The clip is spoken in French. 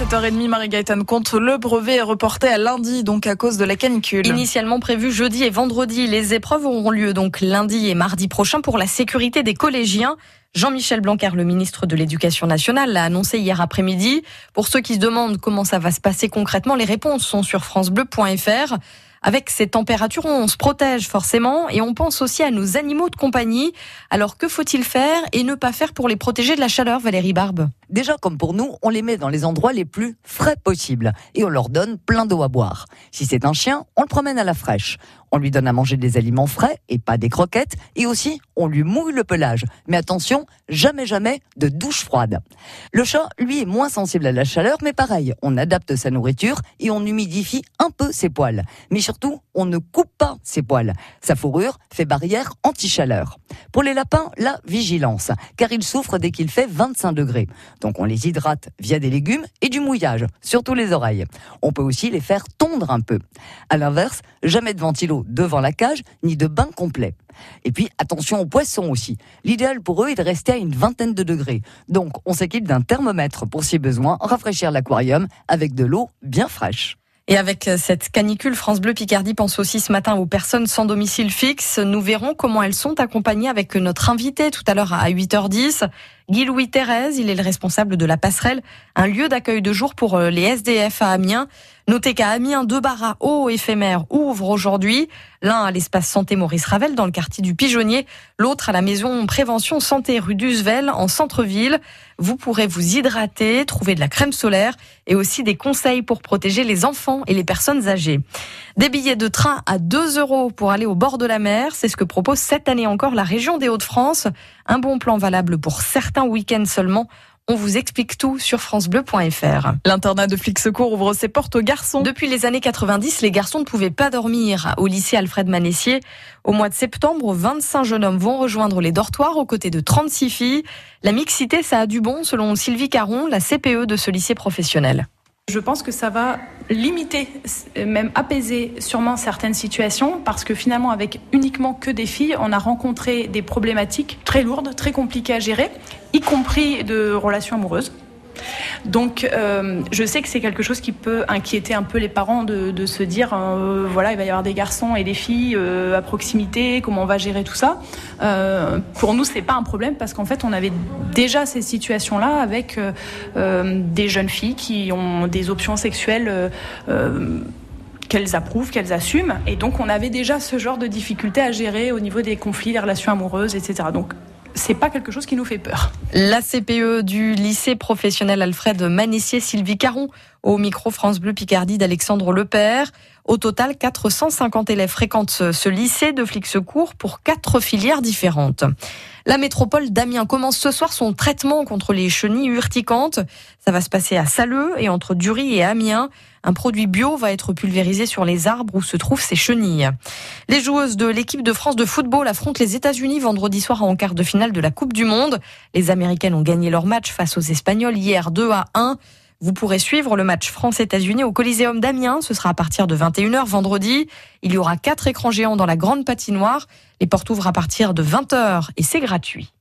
7h30, Marie-Gaëtane compte. Le brevet est reporté à lundi, donc à cause de la canicule. Initialement prévu jeudi et vendredi, les épreuves auront lieu donc lundi et mardi prochain pour la sécurité des collégiens. Jean-Michel Blanquer, le ministre de l'Éducation nationale, l'a annoncé hier après-midi. Pour ceux qui se demandent comment ça va se passer concrètement, les réponses sont sur francebleu.fr. Avec ces températures, on se protège forcément et on pense aussi à nos animaux de compagnie. Alors que faut-il faire et ne pas faire pour les protéger de la chaleur, Valérie Barbe? Déjà, comme pour nous, on les met dans les endroits les plus frais possibles et on leur donne plein d'eau à boire. Si c'est un chien, on le promène à la fraîche. On lui donne à manger des aliments frais et pas des croquettes. Et aussi, on lui mouille le pelage. Mais attention, jamais jamais de douche froide. Le chat, lui, est moins sensible à la chaleur, mais pareil, on adapte sa nourriture et on humidifie un peu ses poils. Mais surtout, on ne coupe pas ses poils. Sa fourrure fait barrière anti-chaleur. Pour les lapins, la vigilance, car ils souffrent dès qu'il fait 25 degrés. Donc on les hydrate via des légumes et du mouillage, surtout les oreilles. On peut aussi les faire tondre un peu. À l'inverse, jamais de ventilo devant la cage, ni de bain complet. Et puis attention aux poissons aussi. L'idéal pour eux est de rester à une vingtaine de degrés. Donc on s'équipe d'un thermomètre pour si besoin rafraîchir l'aquarium avec de l'eau bien fraîche. Et avec euh, cette canicule, France Bleu Picardie pense aussi ce matin aux personnes sans domicile fixe. Nous verrons comment elles sont accompagnées avec notre invité tout à l'heure à 8h10. Guy-Louis Thérèse, il est le responsable de la passerelle, un lieu d'accueil de jour pour euh, les SDF à Amiens. Notez qu'à Amiens, deux bars à eau éphémères ouvrent aujourd'hui. L'un à l'espace santé Maurice Ravel dans le quartier du Pigeonnier, l'autre à la maison prévention santé rue d'Usvel en centre-ville. Vous pourrez vous hydrater, trouver de la crème solaire et aussi des conseils pour protéger les enfants et les personnes âgées. Des billets de train à 2 euros pour aller au bord de la mer, c'est ce que propose cette année encore la région des Hauts-de-France. Un bon plan valable pour certains week-ends seulement. On vous explique tout sur francebleu.fr. L'internat de Flixecourt ouvre ses portes aux garçons. Depuis les années 90, les garçons ne pouvaient pas dormir au lycée Alfred Manessier. Au mois de septembre, 25 jeunes hommes vont rejoindre les dortoirs aux côtés de 36 filles. La mixité, ça a du bon, selon Sylvie Caron, la CPE de ce lycée professionnel. Je pense que ça va limiter, même apaiser sûrement certaines situations, parce que finalement, avec uniquement que des filles, on a rencontré des problématiques très lourdes, très compliquées à gérer, y compris de relations amoureuses. Donc, euh, je sais que c'est quelque chose qui peut inquiéter un peu les parents de, se dire, euh, voilà, il va y avoir des garçons et des filles euh, à proximité, comment on va gérer tout ça. pour nous, c'est pas un problème parce qu'en fait, on avait déjà ces situations-là avec des jeunes filles qui ont des options sexuelles qu'elles approuvent, qu'elles assument. Et donc, on avait déjà ce genre de difficultés à gérer au niveau des conflits, des relations amoureuses, etc. Donc, c'est pas quelque chose qui nous fait peur. La CPE du lycée professionnel Alfred Manissier Sylvie Caron au micro France Bleu Picardie d'Alexandre Lepère. Au total, 450 élèves fréquentent ce lycée de Flixecourt pour quatre filières différentes. La métropole d'Amiens commence ce soir son traitement contre les chenilles urticantes. Ça va se passer à Saleux et entre Dury et Amiens. Un produit bio va être pulvérisé sur les arbres où se trouvent ces chenilles. Les joueuses de l'équipe de France de football affrontent les États-Unis vendredi soir en quart de finale de la Coupe du Monde. Les Américaines ont gagné leur match face aux Espagnols hier 2 à 1. Vous pourrez suivre le match France-États-Unis au Coliseum d'Amiens. Ce sera à partir de 21h vendredi. Il y aura quatre écrans géants dans la grande patinoire. Les portes ouvrent à partir de 20h et c'est gratuit.